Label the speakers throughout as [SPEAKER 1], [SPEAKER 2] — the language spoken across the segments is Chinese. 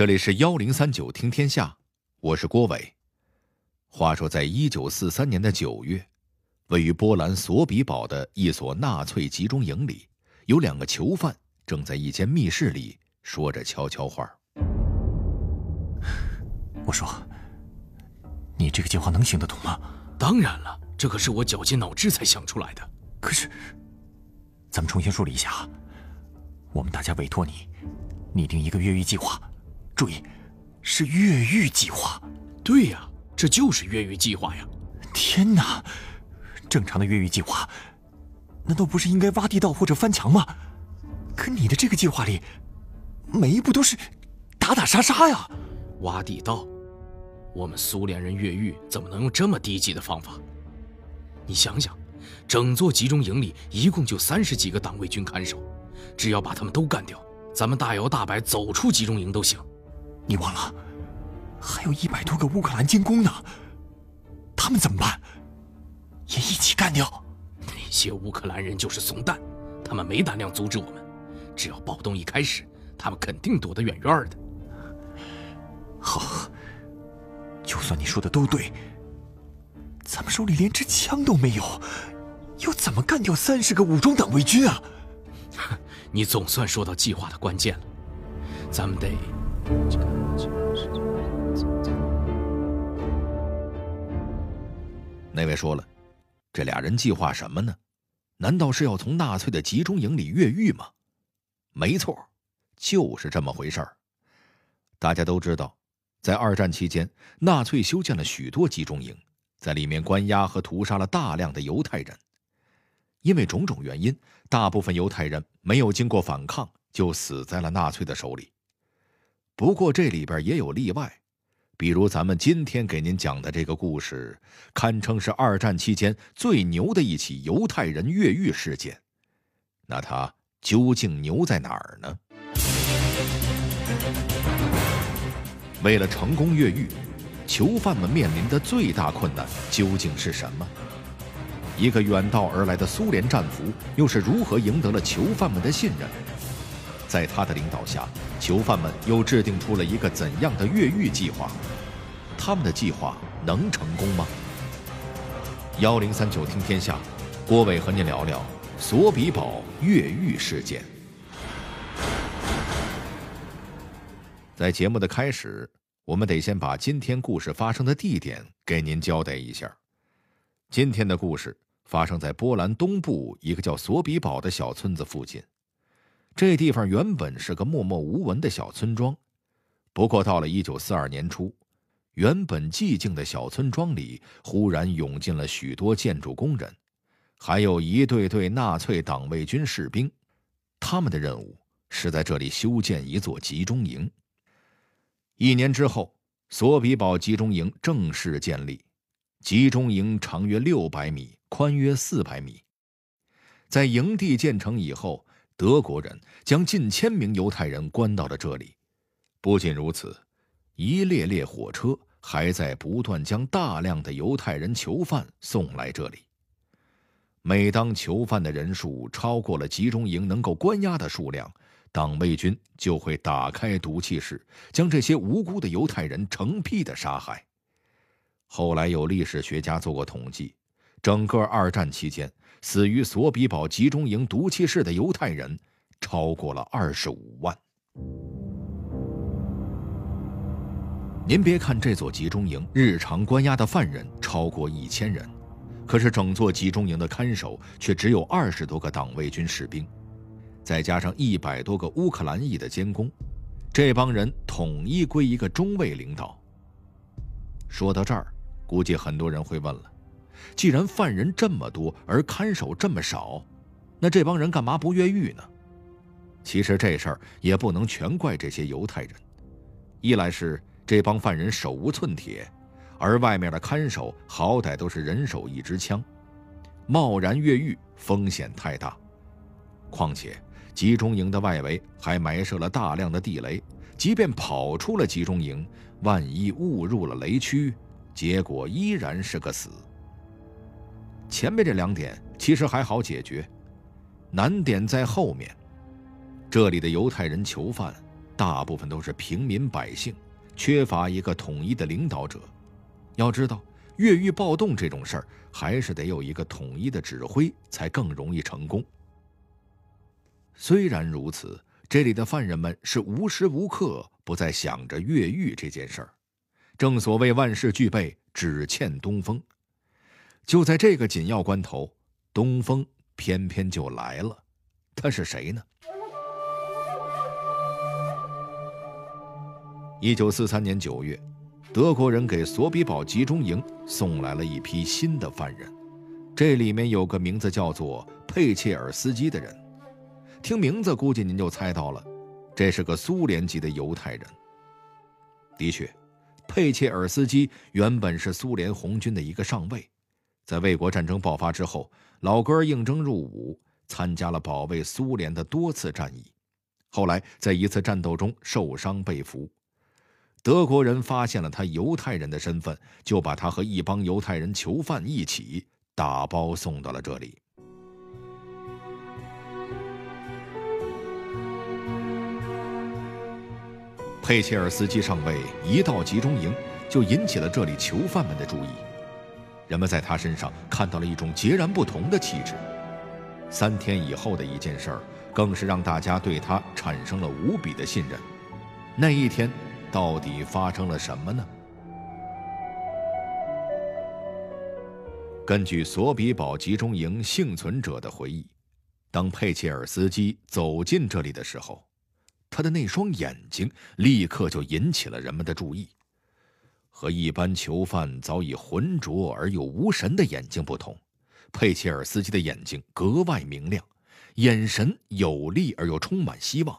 [SPEAKER 1] 这里是幺零三九听天下，我是郭伟。话说，在一九四三年的九月，位于波兰索比堡的一所纳粹集中营里，有两个囚犯正在一间密室里说着悄悄话。
[SPEAKER 2] 我说：“你这个计划能行得通吗？”
[SPEAKER 3] 当然了，这可是我绞尽脑汁才想出来的。
[SPEAKER 2] 可是，咱们重新梳理一下，我们大家委托你拟定一个越狱计划。注意，是越狱计划。
[SPEAKER 3] 对呀，这就是越狱计划呀！
[SPEAKER 2] 天哪，正常的越狱计划，难道不是应该挖地道或者翻墙吗？可你的这个计划里，每一步都是打打杀杀呀！
[SPEAKER 3] 挖地道，我们苏联人越狱怎么能用这么低级的方法？你想想，整座集中营里一共就三十几个党卫军看守，只要把他们都干掉，咱们大摇大摆走出集中营都行。
[SPEAKER 2] 你忘了，还有一百多个乌克兰监工呢，他们怎么办？也一起干掉？
[SPEAKER 3] 那些乌克兰人就是怂蛋，他们没胆量阻止我们。只要暴动一开始，他们肯定躲得远远的。
[SPEAKER 2] 好，就算你说的都对，咱们手里连支枪都没有，又怎么干掉三十个武装党卫军啊？
[SPEAKER 3] 你总算说到计划的关键了，咱们得。
[SPEAKER 1] 那位说了，这俩人计划什么呢？难道是要从纳粹的集中营里越狱吗？没错，就是这么回事儿。大家都知道，在二战期间，纳粹修建了许多集中营，在里面关押和屠杀了大量的犹太人。因为种种原因，大部分犹太人没有经过反抗，就死在了纳粹的手里。不过这里边也有例外，比如咱们今天给您讲的这个故事，堪称是二战期间最牛的一起犹太人越狱事件。那它究竟牛在哪儿呢？为了成功越狱，囚犯们面临的最大困难究竟是什么？一个远道而来的苏联战俘又是如何赢得了囚犯们的信任？在他的领导下，囚犯们又制定出了一个怎样的越狱计划？他们的计划能成功吗？幺零三九听天下，郭伟和您聊聊索比堡越狱事件。在节目的开始，我们得先把今天故事发生的地点给您交代一下。今天的故事发生在波兰东部一个叫索比堡的小村子附近。这地方原本是个默默无闻的小村庄，不过到了一九四二年初，原本寂静的小村庄里忽然涌进了许多建筑工人，还有一队队纳粹党卫军士兵。他们的任务是在这里修建一座集中营。一年之后，索比堡集中营正式建立。集中营长约六百米，宽约四百米。在营地建成以后。德国人将近千名犹太人关到了这里。不仅如此，一列列火车还在不断将大量的犹太人囚犯送来这里。每当囚犯的人数超过了集中营能够关押的数量，党卫军就会打开毒气室，将这些无辜的犹太人成批的杀害。后来有历史学家做过统计，整个二战期间。死于索比堡集中营毒气室的犹太人超过了二十五万。您别看这座集中营日常关押的犯人超过一千人，可是整座集中营的看守却只有二十多个党卫军士兵，再加上一百多个乌克兰裔的监工，这帮人统一归一个中尉领导。说到这儿，估计很多人会问了。既然犯人这么多，而看守这么少，那这帮人干嘛不越狱呢？其实这事儿也不能全怪这些犹太人，一来是这帮犯人手无寸铁，而外面的看守好歹都是人手一支枪，贸然越狱风险太大；况且集中营的外围还埋设了大量的地雷，即便跑出了集中营，万一误入了雷区，结果依然是个死。前面这两点其实还好解决，难点在后面。这里的犹太人囚犯大部分都是平民百姓，缺乏一个统一的领导者。要知道，越狱暴动这种事儿，还是得有一个统一的指挥，才更容易成功。虽然如此，这里的犯人们是无时无刻不在想着越狱这件事儿。正所谓万事俱备，只欠东风。就在这个紧要关头，东风偏偏就来了。他是谁呢？一九四三年九月，德国人给索比堡集中营送来了一批新的犯人，这里面有个名字叫做佩切尔斯基的人。听名字，估计您就猜到了，这是个苏联籍的犹太人。的确，佩切尔斯基原本是苏联红军的一个上尉，在卫国战争爆发之后，老哥应征入伍，参加了保卫苏联的多次战役。后来在一次战斗中受伤被俘，德国人发现了他犹太人的身份，就把他和一帮犹太人囚犯一起打包送到了这里。佩切尔斯基上尉一到集中营，就引起了这里囚犯们的注意。人们在他身上看到了一种截然不同的气质。三天以后的一件事儿，更是让大家对他产生了无比的信任。那一天，到底发生了什么呢？根据索比堡集中营幸存者的回忆，当佩切尔斯基走进这里的时候。他的那双眼睛立刻就引起了人们的注意。和一般囚犯早已浑浊而又无神的眼睛不同，佩切尔斯基的眼睛格外明亮，眼神有力而又充满希望，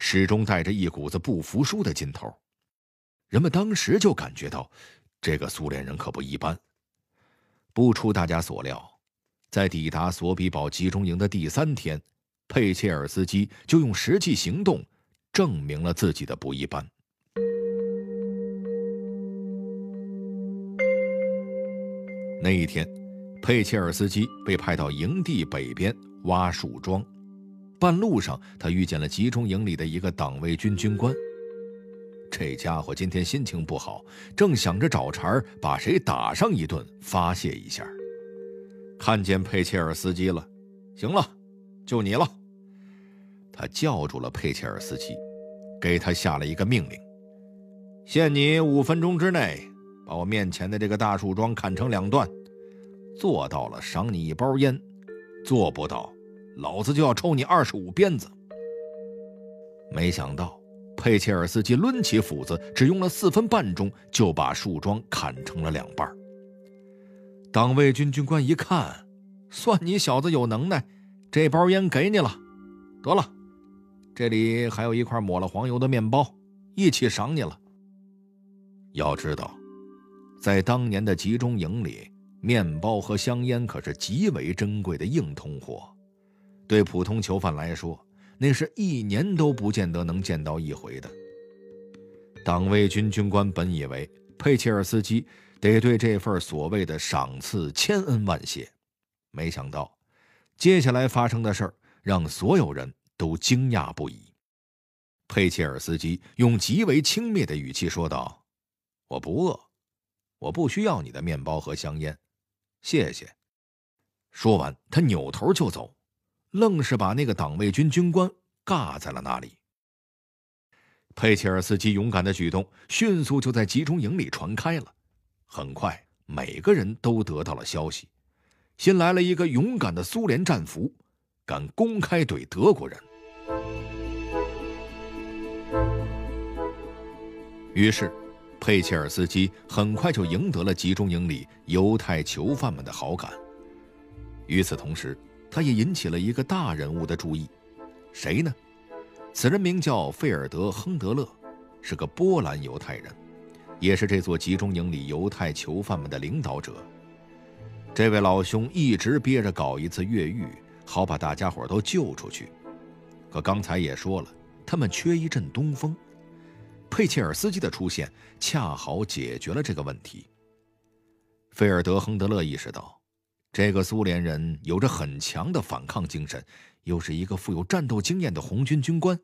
[SPEAKER 1] 始终带着一股子不服输的劲头。人们当时就感觉到，这个苏联人可不一般。不出大家所料，在抵达索比堡集中营的第三天，佩切尔斯基就用实际行动。证明了自己的不一般。那一天，佩切尔斯基被派到营地北边挖树桩，半路上他遇见了集中营里的一个党卫军军官。这家伙今天心情不好，正想着找茬把谁打上一顿发泄一下。看见佩切尔斯基了，行了，就你了。他叫住了佩切尔斯基，给他下了一个命令：限你五分钟之内把我面前的这个大树桩砍成两段，做到了赏你一包烟；做不到，老子就要抽你二十五鞭子。没想到佩切尔斯基抡起斧子，只用了四分半钟就把树桩砍成了两半。党卫军军官一看，算你小子有能耐，这包烟给你了，得了。这里还有一块抹了黄油的面包，一起赏你了。要知道，在当年的集中营里，面包和香烟可是极为珍贵的硬通货，对普通囚犯来说，那是一年都不见得能见到一回的。党卫军军官本以为佩切尔斯基得对这份所谓的赏赐千恩万谢，没想到，接下来发生的事儿让所有人。都惊讶不已。佩切尔斯基用极为轻蔑的语气说道：“我不饿，我不需要你的面包和香烟，谢谢。”说完，他扭头就走，愣是把那个党卫军军官尬在了那里。佩切尔斯基勇敢的举动迅速就在集中营里传开了，很快每个人都得到了消息：新来了一个勇敢的苏联战俘，敢公开怼德国人。于是，佩切尔斯基很快就赢得了集中营里犹太囚犯们的好感。与此同时，他也引起了一个大人物的注意，谁呢？此人名叫费尔德·亨德勒，是个波兰犹太人，也是这座集中营里犹太囚犯们的领导者。这位老兄一直憋着搞一次越狱，好把大家伙都救出去。可刚才也说了，他们缺一阵东风。佩切尔斯基的出现恰好解决了这个问题。费尔德·亨德勒意识到，这个苏联人有着很强的反抗精神，又是一个富有战斗经验的红军军官，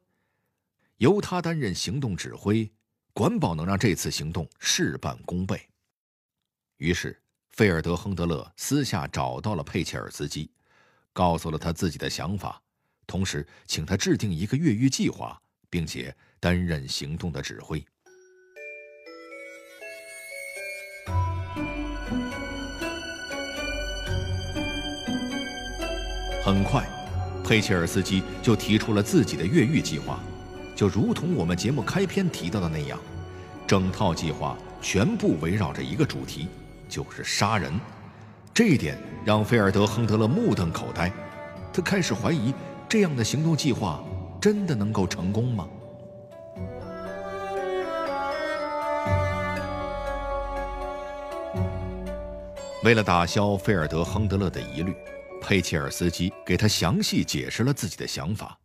[SPEAKER 1] 由他担任行动指挥，管保能让这次行动事半功倍。于是，费尔德亨德勒私下找到了佩切尔斯基，告诉了他自己的想法，同时请他制定一个越狱计划，并且担任行动的指挥。很快，佩切尔斯基就提出了自己的越狱计划，就如同我们节目开篇提到的那样，整套计划全部围绕着一个主题，就是杀人。这一点让菲尔德亨德勒目瞪口呆，他开始怀疑这样的行动计划真的能够成功吗？为了打消菲尔德亨德勒的疑虑。佩切尔斯基给他详细解释了自己的想法。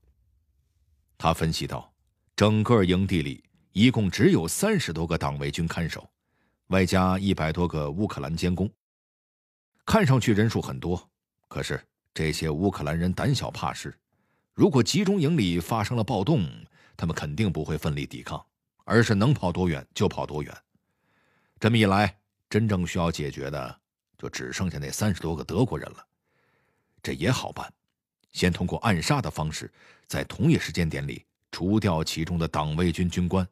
[SPEAKER 1] 他分析道：“整个营地里一共只有三十多个党卫军看守，外加一百多个乌克兰监工。看上去人数很多，可是这些乌克兰人胆小怕事。如果集中营里发生了暴动，他们肯定不会奋力抵抗，而是能跑多远就跑多远。这么一来，真正需要解决的就只剩下那三十多个德国人了。”这也好办，先通过暗杀的方式，在同一时间点里除掉其中的党卫军军官，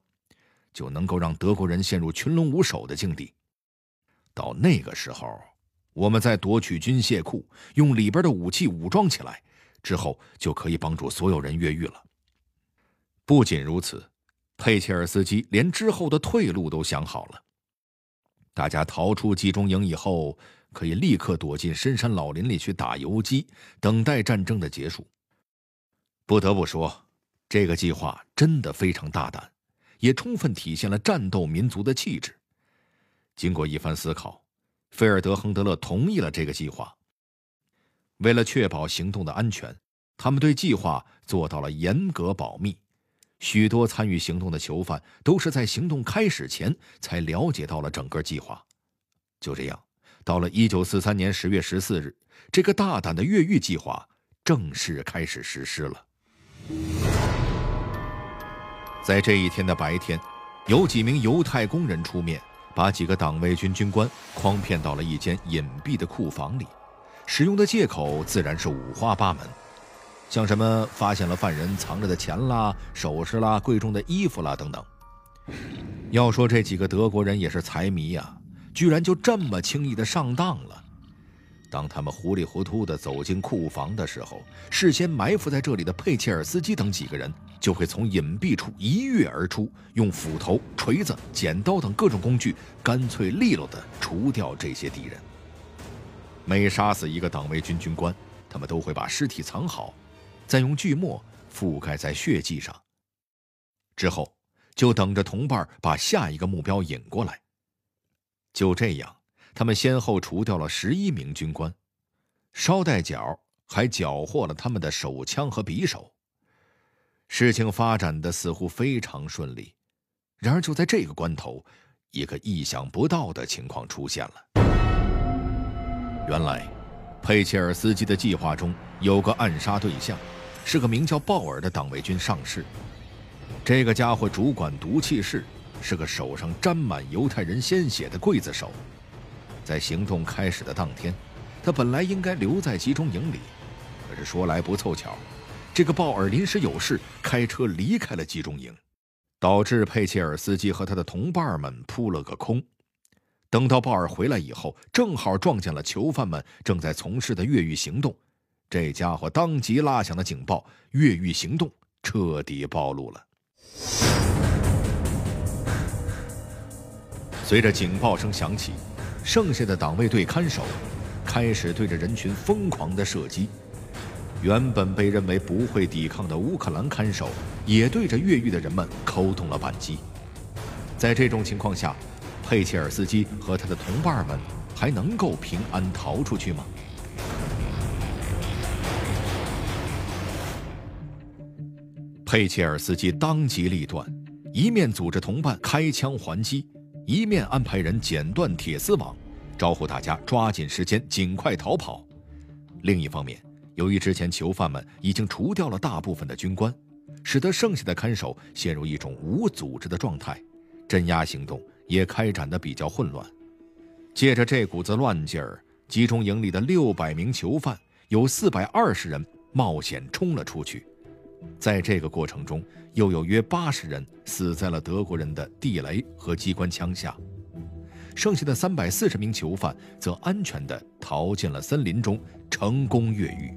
[SPEAKER 1] 就能够让德国人陷入群龙无首的境地。到那个时候，我们再夺取军械库，用里边的武器武装起来，之后就可以帮助所有人越狱了。不仅如此，佩切尔斯基连之后的退路都想好了。大家逃出集中营以后。可以立刻躲进深山老林里去打游击，等待战争的结束。不得不说，这个计划真的非常大胆，也充分体现了战斗民族的气质。经过一番思考，菲尔德亨德勒同意了这个计划。为了确保行动的安全，他们对计划做到了严格保密。许多参与行动的囚犯都是在行动开始前才了解到了整个计划。就这样。到了一九四三年十月十四日，这个大胆的越狱计划正式开始实施了。在这一天的白天，有几名犹太工人出面，把几个党卫军军官诓骗到了一间隐蔽的库房里，使用的借口自然是五花八门，像什么发现了犯人藏着的钱啦、首饰啦、贵重的衣服啦等等。要说这几个德国人也是财迷呀。居然就这么轻易的上当了。当他们糊里糊涂的走进库房的时候，事先埋伏在这里的佩切尔斯基等几个人就会从隐蔽处一跃而出，用斧头、锤子、剪刀等各种工具，干脆利落的除掉这些敌人。每杀死一个党卫军军官，他们都会把尸体藏好，再用锯末覆盖在血迹上。之后，就等着同伴把下一个目标引过来。就这样，他们先后除掉了十一名军官，捎带脚还缴获了他们的手枪和匕首。事情发展的似乎非常顺利，然而就在这个关头，一个意想不到的情况出现了。原来，佩切尔斯基的计划中有个暗杀对象，是个名叫鲍尔的党卫军上士。这个家伙主管毒气室。是个手上沾满犹太人鲜血的刽子手，在行动开始的当天，他本来应该留在集中营里，可是说来不凑巧，这个鲍尔临时有事，开车离开了集中营，导致佩切尔斯基和他的同伴们扑了个空。等到鲍尔回来以后，正好撞见了囚犯们正在从事的越狱行动，这家伙当即拉响了警报，越狱行动彻底暴露了。随着警报声响起，剩下的党卫队看守开始对着人群疯狂的射击。原本被认为不会抵抗的乌克兰看守也对着越狱的人们扣动了扳机。在这种情况下，佩切尔斯基和他的同伴们还能够平安逃出去吗？佩切尔斯基当机立断，一面组织同伴开枪还击。一面安排人剪断铁丝网，招呼大家抓紧时间尽快逃跑；另一方面，由于之前囚犯们已经除掉了大部分的军官，使得剩下的看守陷入一种无组织的状态，镇压行动也开展的比较混乱。借着这股子乱劲儿，集中营里的六百名囚犯有四百二十人冒险冲了出去，在这个过程中，又有约八十人死在了德国人的地雷和机关枪下，剩下的三百四十名囚犯则安全地逃进了森林中，成功越狱。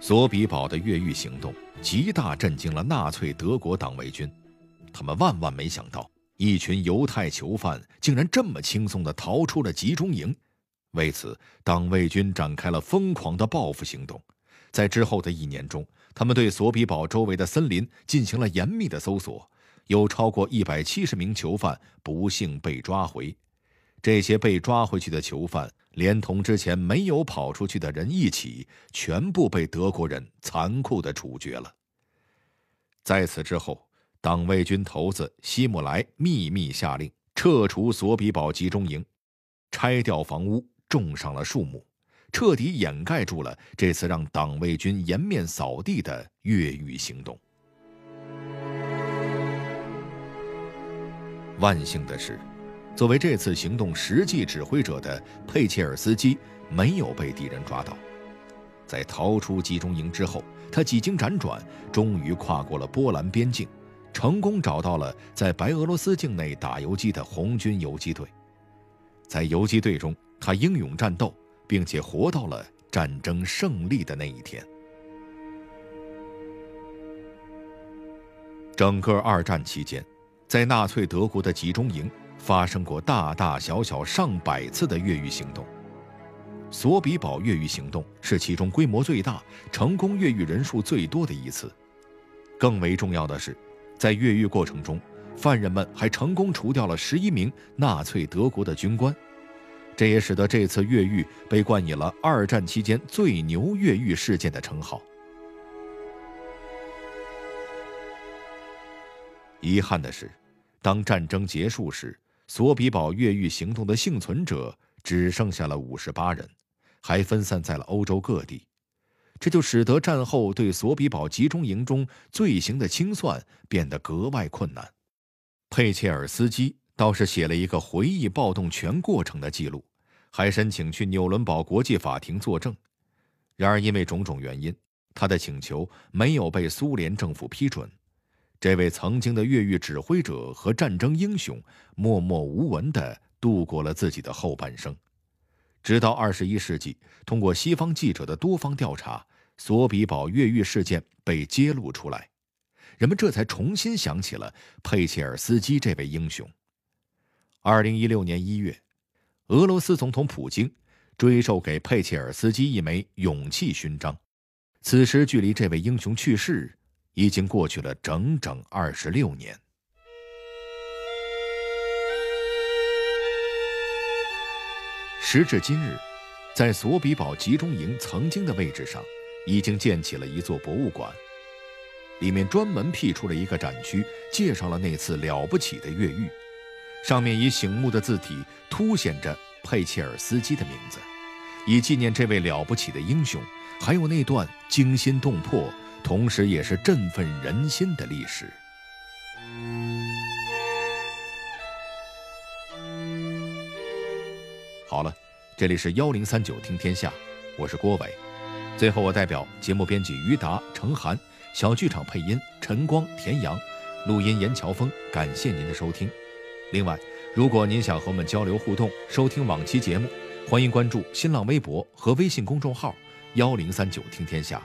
[SPEAKER 1] 索比堡的越狱行动极大震惊了纳粹德国党卫军，他们万万没想到，一群犹太囚犯竟然这么轻松地逃出了集中营。为此，党卫军展开了疯狂的报复行动。在之后的一年中，他们对索比堡周围的森林进行了严密的搜索，有超过一百七十名囚犯不幸被抓回。这些被抓回去的囚犯。连同之前没有跑出去的人一起，全部被德国人残酷地处决了。在此之后，党卫军头子希姆莱秘密下令撤除索比堡集中营，拆掉房屋，种上了树木，彻底掩盖住了这次让党卫军颜面扫地的越狱行动。万幸的是。作为这次行动实际指挥者的佩切尔斯基没有被敌人抓到，在逃出集中营之后，他几经辗转，终于跨过了波兰边境，成功找到了在白俄罗斯境内打游击的红军游击队。在游击队中，他英勇战斗，并且活到了战争胜利的那一天。整个二战期间，在纳粹德国的集中营。发生过大大小小上百次的越狱行动，索比堡越狱行动是其中规模最大、成功越狱人数最多的一次。更为重要的是，在越狱过程中，犯人们还成功除掉了十一名纳粹德国的军官，这也使得这次越狱被冠以了二战期间最牛越狱事件的称号。遗憾的是，当战争结束时，索比堡越狱行动的幸存者只剩下了五十八人，还分散在了欧洲各地，这就使得战后对索比堡集中营中罪行的清算变得格外困难。佩切尔斯基倒是写了一个回忆暴动全过程的记录，还申请去纽伦堡国际法庭作证，然而因为种种原因，他的请求没有被苏联政府批准。这位曾经的越狱指挥者和战争英雄，默默无闻地度过了自己的后半生。直到二十一世纪，通过西方记者的多方调查，索比堡越狱事件被揭露出来，人们这才重新想起了佩切尔斯基这位英雄。二零一六年一月，俄罗斯总统普京追授给佩切尔斯基一枚勇气勋章。此时，距离这位英雄去世。已经过去了整整二十六年。时至今日，在索比堡集中营曾经的位置上，已经建起了一座博物馆，里面专门辟出了一个展区，介绍了那次了不起的越狱。上面以醒目的字体凸显着佩切尔斯基的名字，以纪念这位了不起的英雄，还有那段惊心动魄。同时，也是振奋人心的历史。好了，这里是幺零三九听天下，我是郭伟。最后，我代表节目编辑于达、程涵，小剧场配音陈光、田阳，录音严乔峰，感谢您的收听。另外，如果您想和我们交流互动、收听往期节目，欢迎关注新浪微博和微信公众号幺零三九听天下。